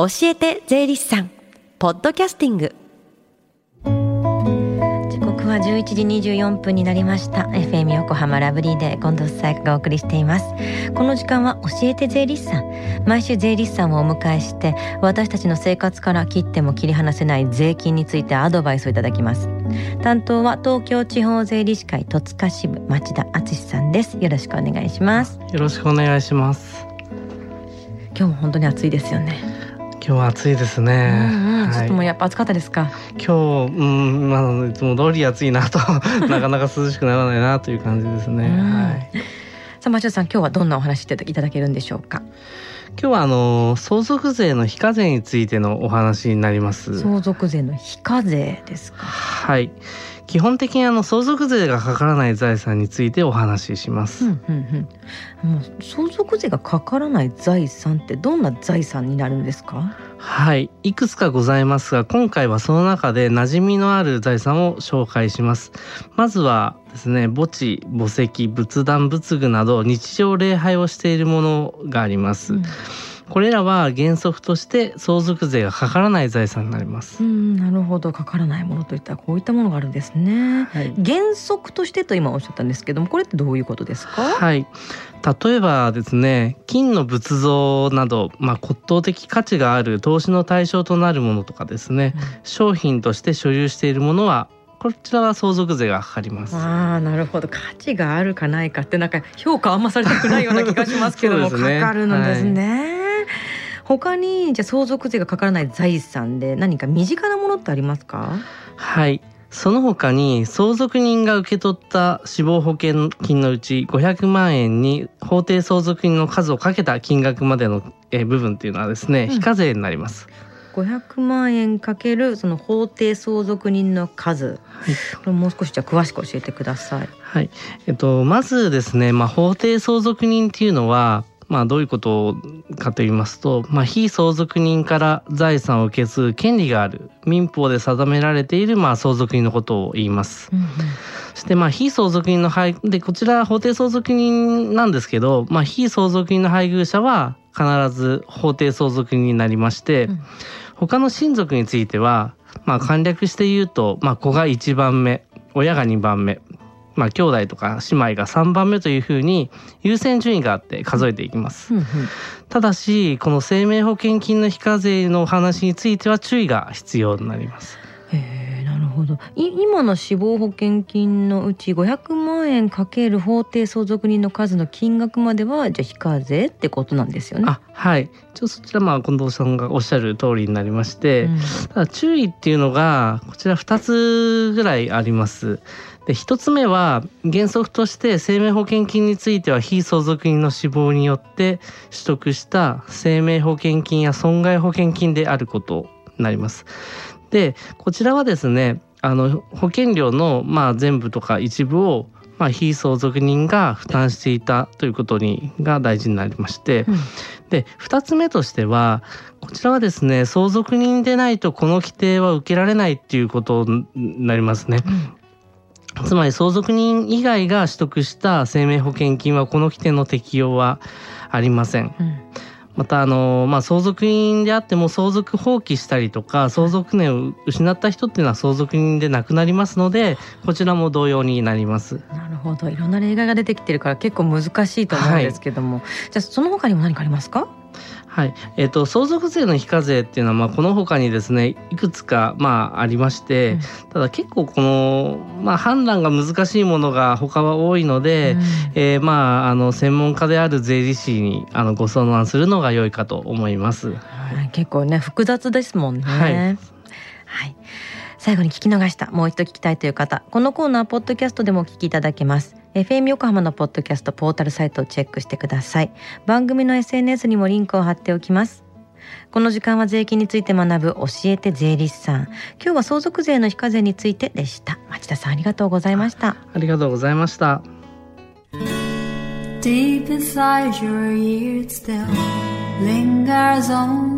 教えて税理士さんポッドキャスティング。時刻は11時24分になりました。FM 横浜ラブリーで近藤紗友香がお送りしています。この時間は教えて税理士さん。毎週税理士さんをお迎えして私たちの生活から切っても切り離せない税金についてアドバイスをいただきます。担当は東京地方税理士会戸塚支部町田敦さんです。よろしくお願いします。よろしくお願いします。今日も本当に暑いですよね今日は暑いですね、うんうんはい。ちょっともうやっぱ暑かったですか、今日うんまあいつも通り暑いなと なかなか涼しくならないなという感じですね、うん。はい。さあ町田さん今日はどんなお話していただけるんでしょうか？今日はあの相続税の非課税についてのお話になります。相続税の非課税ですか。はい。基本的にあの相続税がかからない財産についてお話しします、うんうんうん、もう相続税がかからない財産ってどんな財産になるんですか？はい。いくつかございますが今回はその中で馴染みのある財産を紹介します。まずはですね墓地墓石仏壇仏具など日常礼拝をしているものがあります、うん。これらは原則として相続税がかからない財産になります、うんなるほど。かからないものといったらこういったものがあるんですね。はい。原則としてと今おっしゃったんですけどもこれってどういうことですか？はい。例えばですね金の仏像など、まあ、骨董的価値がある投資の対象となるものとかですね商品として所有しているものはこちらは相続税がかかります。ああなるほど。価値があるかないかってなんか評価あんまされたくないような気がしますけども、ね。かかるのですね、他にじゃあ相続税がかからない財産で何か身近なものってありますか？はい。その他に相続人が受け取った死亡保険金のうち500万円に法定相続人の数をかけた金額までのえー部分っていうのはですねうん。非課税になります、500万円かけるその法定相続人の数、これもう少しじゃあ詳しく教えてください。はい、えっと、まずですね、まあ、法定相続人っていうのは、まあ、どういうことかと言いますと、まあ、非相続人から財産を受け継ぐ権利がある民法で定められている、まあ、相続人のことを言います。そして、まあ、非相続人の配でこちら法定相続人なんですけど、まあ、非相続人の配偶者は必ず法定相続人になりまして、うん。他の親族については、まあ、簡略して言うと、まあ、子が1番目親が2番目、まあ、兄弟とか姉妹が3番目というふうに優先順位があって数えていきます。うんうんただしこの生命保険金の非課税のお話については注意が必要になります。へえなるほどい今の死亡保険金のうち500万円かける法定相続人の数の金額まではじゃあ非課税ってことなんですよね。あはいちょそちらまあ近藤さんがおっしゃる通りになりまして、うんただ注意っていうのがこちら2つぐらいあります。で1つ目は原則として生命保険金については非相続人の死亡によって取得した生命保険金や損害保険金であることになります。でこちらはですねあの保険料のまあ全部とか一部をまあ非相続人が負担していたということにが大事になりまして、うんで2つ目としてはこちらはですね相続人でないとこの規定は受けられないっていうことになりますね。つまり相続人以外が取得した生命保険金はこの規定の適用はありません。うん。またあの、まあ、相続人であっても相続放棄したりとか相続年を失った人っていうのは相続人でなくなりますのでこちらも同様になります。なるほど。いろんな例外が出てきてるから結構難しいと思うんですけども、じゃあその他にも何かありますか？はい、えっ、と相続税の非課税っていうのはまあこの他にですねいくつかまあありまして、うん。ただ結構このまあ判断が難しいものが他は多いので、うん。えーまああの専門家である税理士にあのご相談するのが良いかと思います。はい。結構ね複雑ですもんね。はい。はい最後に聞き逃した。もう一度聞きたいという方。このコーナーポッドキャストでもお聞きいただけます。FM 横浜のポッドキャストポータルサイトをチェックしてください。番組の SNS にもリンクを貼っておきます。この時間は税金について学ぶ教えて税理士さん。今日は相続税の非課税についてでした。町田さんありがとうございました。ありがとうございました。Deep inside your ears still lingers on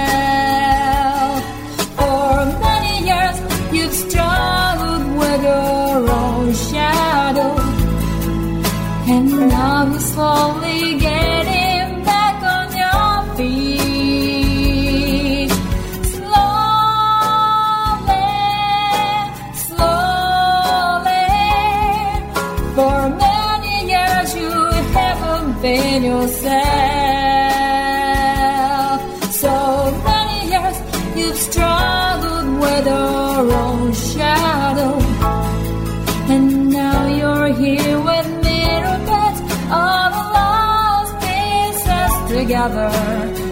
Yourself. So many years you've struggled with your own shadow. And now you're here with me put all the lost pieces together.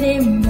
Friday morning.